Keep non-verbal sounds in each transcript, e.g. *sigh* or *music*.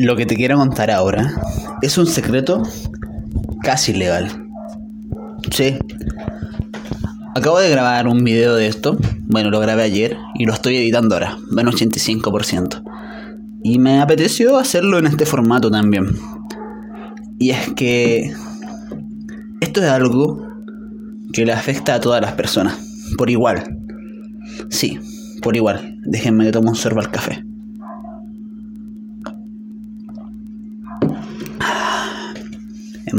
Lo que te quiero contar ahora es un secreto casi legal. Sí. Acabo de grabar un video de esto. Bueno, lo grabé ayer y lo estoy editando ahora, menos 85%. Y me apeteció hacerlo en este formato también. Y es que esto es algo que le afecta a todas las personas, por igual. Sí, por igual. Déjenme que tome un sorbo al café.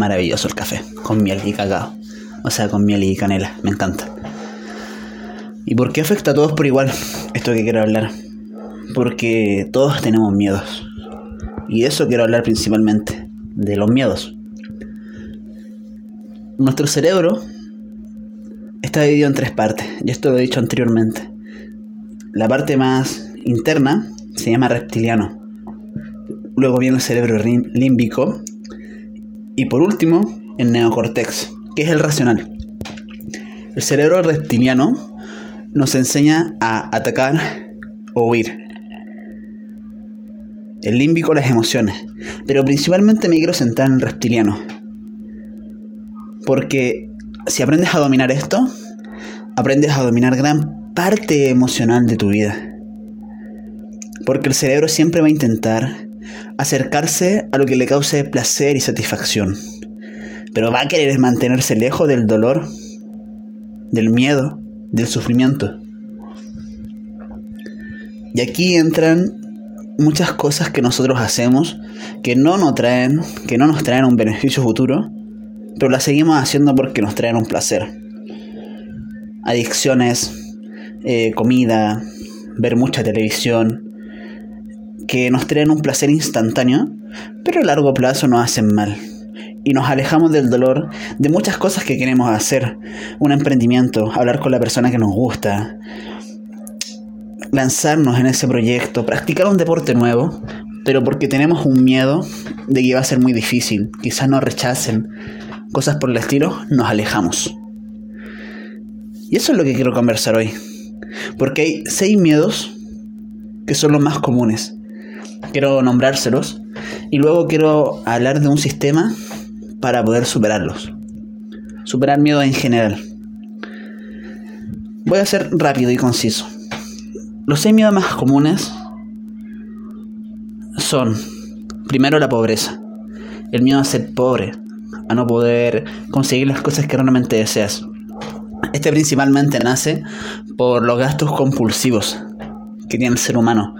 Maravilloso el café, con miel y cacao. O sea, con miel y canela, me encanta. ¿Y por qué afecta a todos por igual esto que quiero hablar? Porque todos tenemos miedos. Y de eso quiero hablar principalmente, de los miedos. Nuestro cerebro está dividido en tres partes, y esto lo he dicho anteriormente. La parte más interna se llama reptiliano. Luego viene el cerebro límbico, y por último, el neocortex, que es el racional. El cerebro reptiliano nos enseña a atacar o huir. El límbico las emociones, pero principalmente me quiero centrar en el reptiliano. Porque si aprendes a dominar esto, aprendes a dominar gran parte emocional de tu vida. Porque el cerebro siempre va a intentar acercarse a lo que le cause placer y satisfacción. Pero va a querer mantenerse lejos del dolor, del miedo, del sufrimiento. Y aquí entran muchas cosas que nosotros hacemos que no nos traen, que no nos traen un beneficio futuro, pero las seguimos haciendo porque nos traen un placer. Adicciones, eh, comida, ver mucha televisión, que nos traen un placer instantáneo, pero a largo plazo nos hacen mal. Y nos alejamos del dolor de muchas cosas que queremos hacer. Un emprendimiento, hablar con la persona que nos gusta, lanzarnos en ese proyecto, practicar un deporte nuevo, pero porque tenemos un miedo de que va a ser muy difícil, quizás nos rechacen, cosas por el estilo, nos alejamos. Y eso es lo que quiero conversar hoy. Porque hay seis miedos que son los más comunes quiero nombrárselos y luego quiero hablar de un sistema para poder superarlos. Superar miedo en general. Voy a ser rápido y conciso. Los seis miedos más comunes son, primero, la pobreza. El miedo a ser pobre, a no poder conseguir las cosas que realmente deseas. Este principalmente nace por los gastos compulsivos que tiene el ser humano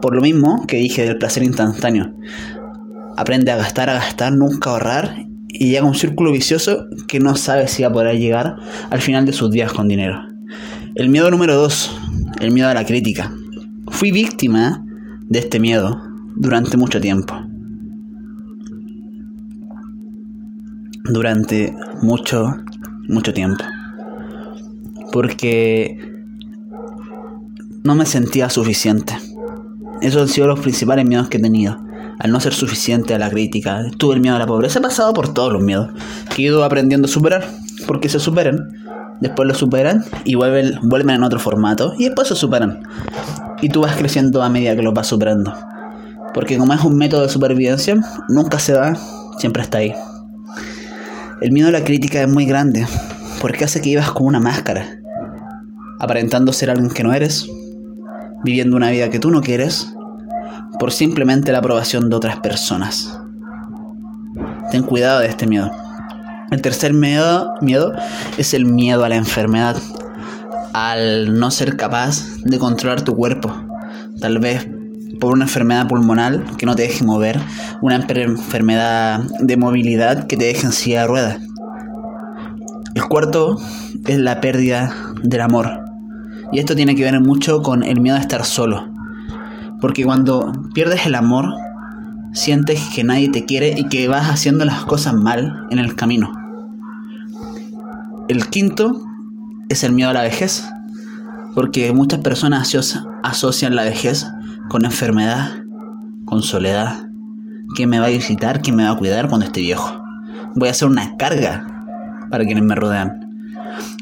por lo mismo que dije del placer instantáneo. Aprende a gastar, a gastar, nunca ahorrar y llega a un círculo vicioso que no sabe si va a poder llegar al final de sus días con dinero. El miedo número dos, el miedo a la crítica. Fui víctima de este miedo durante mucho tiempo. Durante mucho, mucho tiempo. Porque no me sentía suficiente. Esos han sido los principales miedos que he tenido. Al no ser suficiente a la crítica, tuve el miedo a la pobreza. He pasado por todos los miedos que he ido aprendiendo a superar. Porque se superan, después lo superan y vuelven, vuelven en otro formato y después se superan. Y tú vas creciendo a medida que lo vas superando. Porque como es un método de supervivencia, nunca se va, siempre está ahí. El miedo a la crítica es muy grande, porque hace que vivas con una máscara, aparentando ser alguien que no eres, viviendo una vida que tú no quieres por simplemente la aprobación de otras personas. Ten cuidado de este miedo. El tercer miedo, miedo es el miedo a la enfermedad, al no ser capaz de controlar tu cuerpo. Tal vez por una enfermedad pulmonar que no te deje mover, una enfermedad de movilidad que te deje en silla de ruedas. El cuarto es la pérdida del amor. Y esto tiene que ver mucho con el miedo a estar solo. Porque cuando pierdes el amor, sientes que nadie te quiere y que vas haciendo las cosas mal en el camino. El quinto es el miedo a la vejez, porque muchas personas asocian la vejez con enfermedad, con soledad. ¿Quién me va a visitar? ¿Quién me va a cuidar cuando esté viejo? Voy a hacer una carga para quienes me rodean.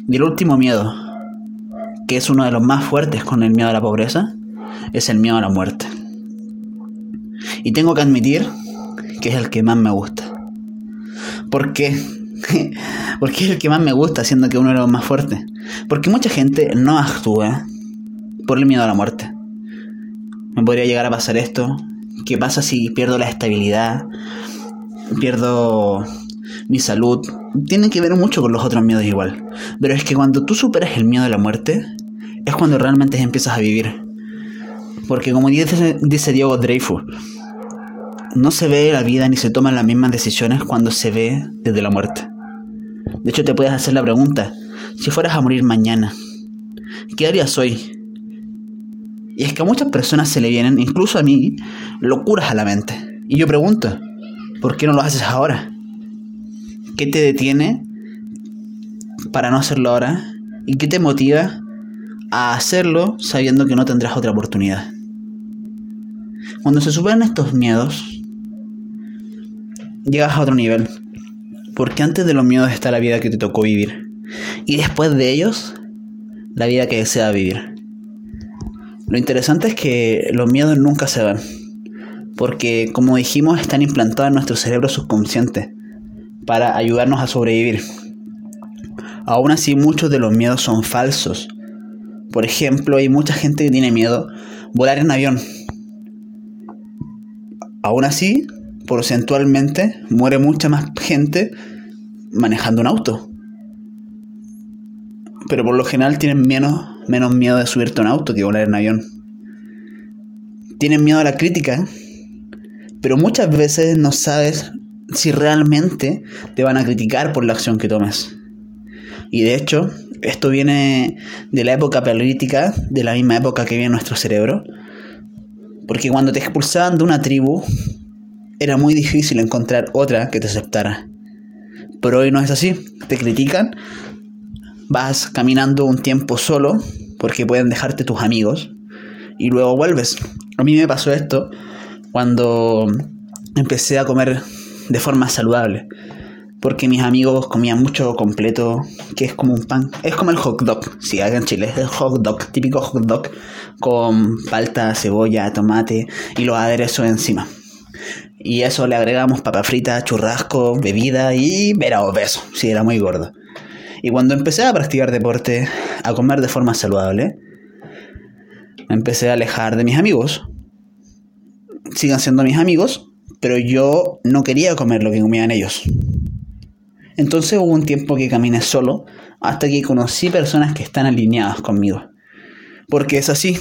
Y el último miedo, que es uno de los más fuertes con el miedo a la pobreza, es el miedo a la muerte. Y tengo que admitir que es el que más me gusta. ¿Por qué? *laughs* Porque es el que más me gusta, siendo que uno de los más fuertes. Porque mucha gente no actúa por el miedo a la muerte. Me podría llegar a pasar esto. ¿Qué pasa si pierdo la estabilidad? Pierdo mi salud. Tiene que ver mucho con los otros miedos igual. Pero es que cuando tú superas el miedo a la muerte, es cuando realmente empiezas a vivir. Porque como dice, dice Diego Dreyfus, no se ve la vida ni se toman las mismas decisiones cuando se ve desde la muerte. De hecho, te puedes hacer la pregunta, si fueras a morir mañana, ¿qué harías hoy? Y es que a muchas personas se le vienen, incluso a mí, locuras a la mente. Y yo pregunto, ¿por qué no lo haces ahora? ¿Qué te detiene para no hacerlo ahora? ¿Y qué te motiva a hacerlo sabiendo que no tendrás otra oportunidad? Cuando se superan estos miedos, llegas a otro nivel. Porque antes de los miedos está la vida que te tocó vivir. Y después de ellos, la vida que desea vivir. Lo interesante es que los miedos nunca se van. Porque, como dijimos, están implantados en nuestro cerebro subconsciente para ayudarnos a sobrevivir. Aún así, muchos de los miedos son falsos. Por ejemplo, hay mucha gente que tiene miedo volar en avión. Aún así, porcentualmente muere mucha más gente manejando un auto. Pero por lo general tienen menos, menos miedo de subirte a un auto que volar en avión. Tienen miedo a la crítica, pero muchas veces no sabes si realmente te van a criticar por la acción que tomes. Y de hecho, esto viene de la época política, de la misma época que viene nuestro cerebro. Porque cuando te expulsaban de una tribu, era muy difícil encontrar otra que te aceptara. Pero hoy no es así. Te critican, vas caminando un tiempo solo porque pueden dejarte tus amigos y luego vuelves. A mí me pasó esto cuando empecé a comer de forma saludable. Porque mis amigos comían mucho completo, que es como un pan. Es como el hot dog, si en Chile, es el hot dog, típico hot dog, con palta, cebolla, tomate y los aderezos encima. Y eso le agregamos papa frita, churrasco, bebida y era obeso. Sí, era muy gordo. Y cuando empecé a practicar deporte, a comer de forma saludable, me empecé a alejar de mis amigos. Sigan siendo mis amigos, pero yo no quería comer lo que comían ellos. Entonces hubo un tiempo que caminé solo hasta que conocí personas que están alineadas conmigo. Porque es así.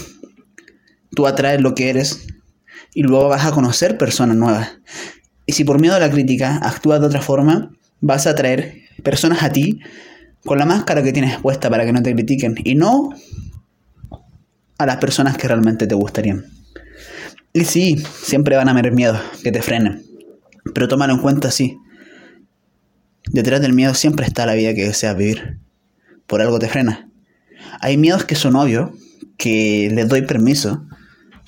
Tú atraes lo que eres y luego vas a conocer personas nuevas. Y si por miedo a la crítica actúas de otra forma, vas a atraer personas a ti con la máscara que tienes puesta para que no te critiquen y no a las personas que realmente te gustarían. Y sí, siempre van a haber miedos que te frenen, pero tómalo en cuenta así. Detrás del miedo siempre está la vida que deseas vivir. Por algo te frena. Hay miedos que son obvios, que les doy permiso,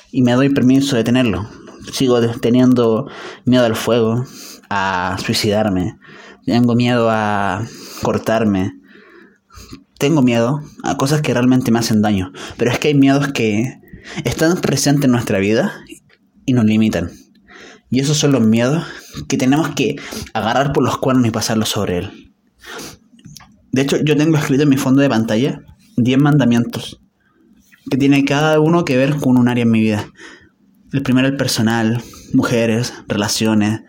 y me doy permiso de tenerlo. Sigo teniendo miedo al fuego, a suicidarme, tengo miedo a cortarme, tengo miedo a cosas que realmente me hacen daño, pero es que hay miedos que están presentes en nuestra vida y nos limitan. Y esos son los miedos que tenemos que agarrar por los cuernos y pasarlos sobre él. De hecho, yo tengo escrito en mi fondo de pantalla 10 mandamientos que tiene cada uno que ver con un área en mi vida. El primero el personal, mujeres, relaciones,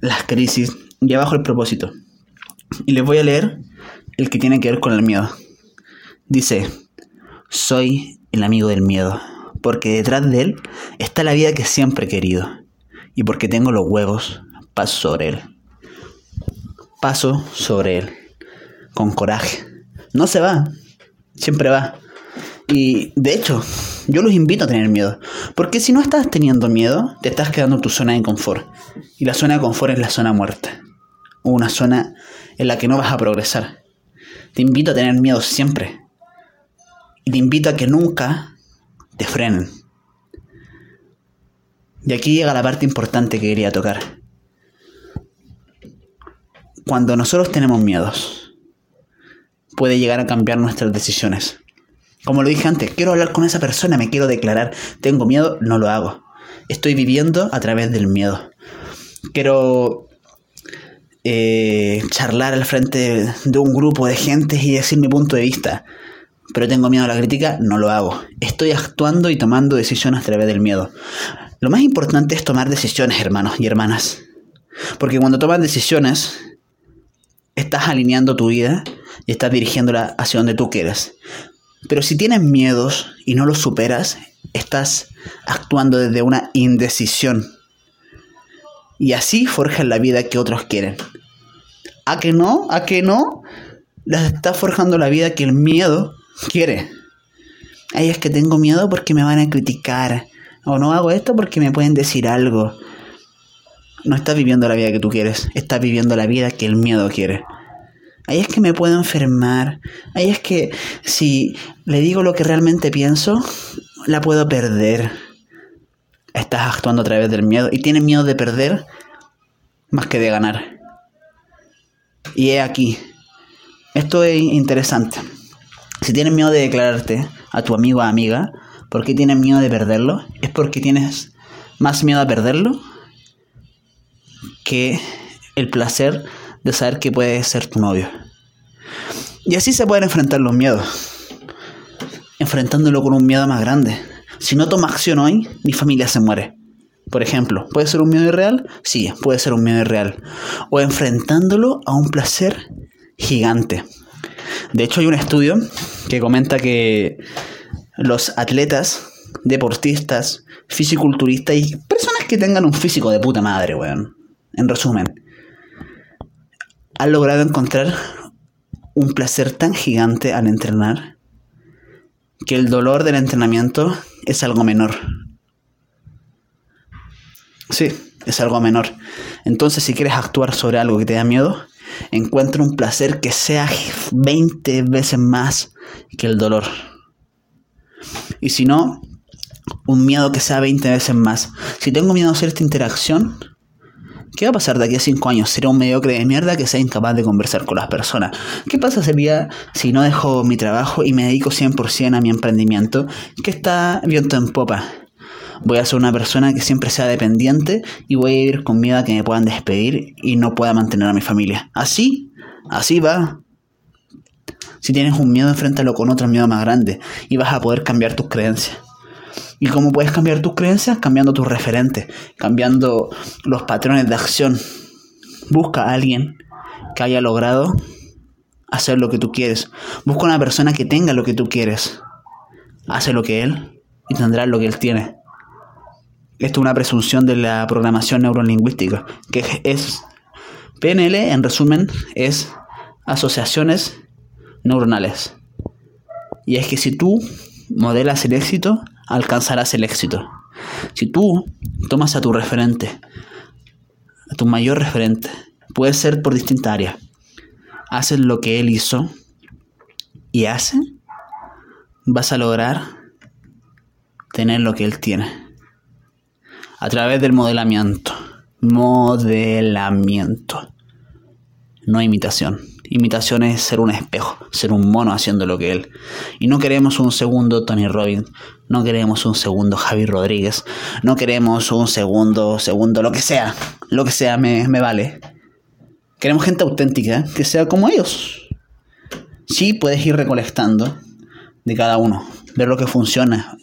las crisis y abajo el propósito. Y les voy a leer el que tiene que ver con el miedo. Dice, soy el amigo del miedo, porque detrás de él está la vida que siempre he querido, y porque tengo los huevos, paso sobre él. Paso sobre él, con coraje. No se va, siempre va. Y de hecho, yo los invito a tener miedo. Porque si no estás teniendo miedo, te estás quedando en tu zona de confort. Y la zona de confort es la zona muerta. Una zona en la que no vas a progresar. Te invito a tener miedo siempre. Y te invito a que nunca te. Y aquí llega la parte importante que quería tocar. Cuando nosotros tenemos miedos, puede llegar a cambiar nuestras decisiones. Como lo dije antes, quiero hablar con esa persona, me quiero declarar, tengo miedo, no lo hago. Estoy viviendo a través del miedo. Quiero eh, charlar al frente de un grupo de gente y decir mi punto de vista, pero tengo miedo a la crítica, no lo hago. Estoy actuando y tomando decisiones a través del miedo. Lo más importante es tomar decisiones, hermanos y hermanas. Porque cuando tomas decisiones, estás alineando tu vida y estás dirigiéndola hacia donde tú quieres. Pero si tienes miedos y no los superas, estás actuando desde una indecisión. Y así forjas la vida que otros quieren. ¿A que no? ¿A que no? Les estás forjando la vida que el miedo quiere. Ay, es que tengo miedo porque me van a criticar. O no hago esto porque me pueden decir algo. No estás viviendo la vida que tú quieres, estás viviendo la vida que el miedo quiere. Ahí es que me puedo enfermar. Ahí es que si le digo lo que realmente pienso, la puedo perder. Estás actuando a través del miedo y tienes miedo de perder más que de ganar. Y he aquí. Esto es interesante. Si tienes miedo de declararte a tu amigo o amiga, ¿Por qué tienes miedo de perderlo? Es porque tienes más miedo a perderlo que el placer de saber que puede ser tu novio. Y así se pueden enfrentar los miedos. Enfrentándolo con un miedo más grande. Si no tomo acción hoy, mi familia se muere. Por ejemplo, ¿puede ser un miedo irreal? Sí, puede ser un miedo irreal. O enfrentándolo a un placer gigante. De hecho, hay un estudio que comenta que los atletas, deportistas, fisiculturistas y personas que tengan un físico de puta madre, weón. En resumen, han logrado encontrar un placer tan gigante al entrenar que el dolor del entrenamiento es algo menor. Sí, es algo menor. Entonces, si quieres actuar sobre algo que te da miedo, encuentra un placer que sea 20 veces más que el dolor. Y si no, un miedo que sea 20 veces más. Si tengo miedo a hacer esta interacción, ¿qué va a pasar de aquí a 5 años? Seré un mediocre de mierda que sea incapaz de conversar con las personas. ¿Qué pasa sería si no dejo mi trabajo y me dedico 100% a mi emprendimiento que está viento en popa? Voy a ser una persona que siempre sea dependiente y voy a ir con miedo a que me puedan despedir y no pueda mantener a mi familia. Así, así va. Si tienes un miedo, enfréntalo con otro miedo más grande y vas a poder cambiar tus creencias. ¿Y cómo puedes cambiar tus creencias? Cambiando tus referentes, cambiando los patrones de acción. Busca a alguien que haya logrado hacer lo que tú quieres. Busca una persona que tenga lo que tú quieres. Hace lo que él y tendrás lo que él tiene. Esto es una presunción de la programación neurolingüística, que es PNL, en resumen, es asociaciones neuronales. Y es que si tú modelas el éxito, alcanzarás el éxito. Si tú tomas a tu referente, a tu mayor referente, puede ser por distintas áreas, haces lo que él hizo y hace, vas a lograr tener lo que él tiene. A través del modelamiento. Modelamiento. No imitación. Imitación es ser un espejo, ser un mono haciendo lo que él. Y no queremos un segundo Tony Robbins, no queremos un segundo Javi Rodríguez, no queremos un segundo, segundo, lo que sea, lo que sea me, me vale. Queremos gente auténtica, que sea como ellos. Sí, puedes ir recolectando de cada uno, ver lo que funciona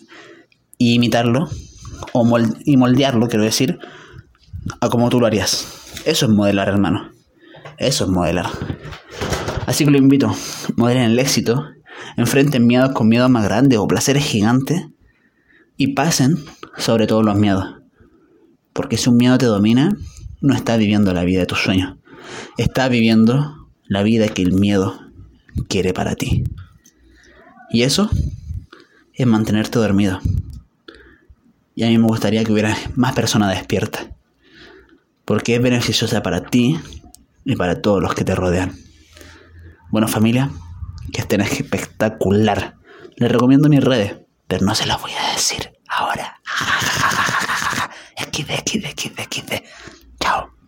y imitarlo, o y moldearlo, quiero decir, a como tú lo harías. Eso es modelar, hermano. Eso es modelar. Así que lo invito, modelen el éxito, enfrenten miedos con miedos más grandes o placeres gigantes y pasen sobre todos los miedos. Porque si un miedo te domina, no estás viviendo la vida de tus sueños. Estás viviendo la vida que el miedo quiere para ti. Y eso es mantenerte dormido. Y a mí me gustaría que hubiera más personas despiertas. Porque es beneficiosa para ti y para todos los que te rodean. Bueno familia, que estén espectacular. Les recomiendo mis redes, pero no se las voy a decir ahora. XD, XD, XD, XD.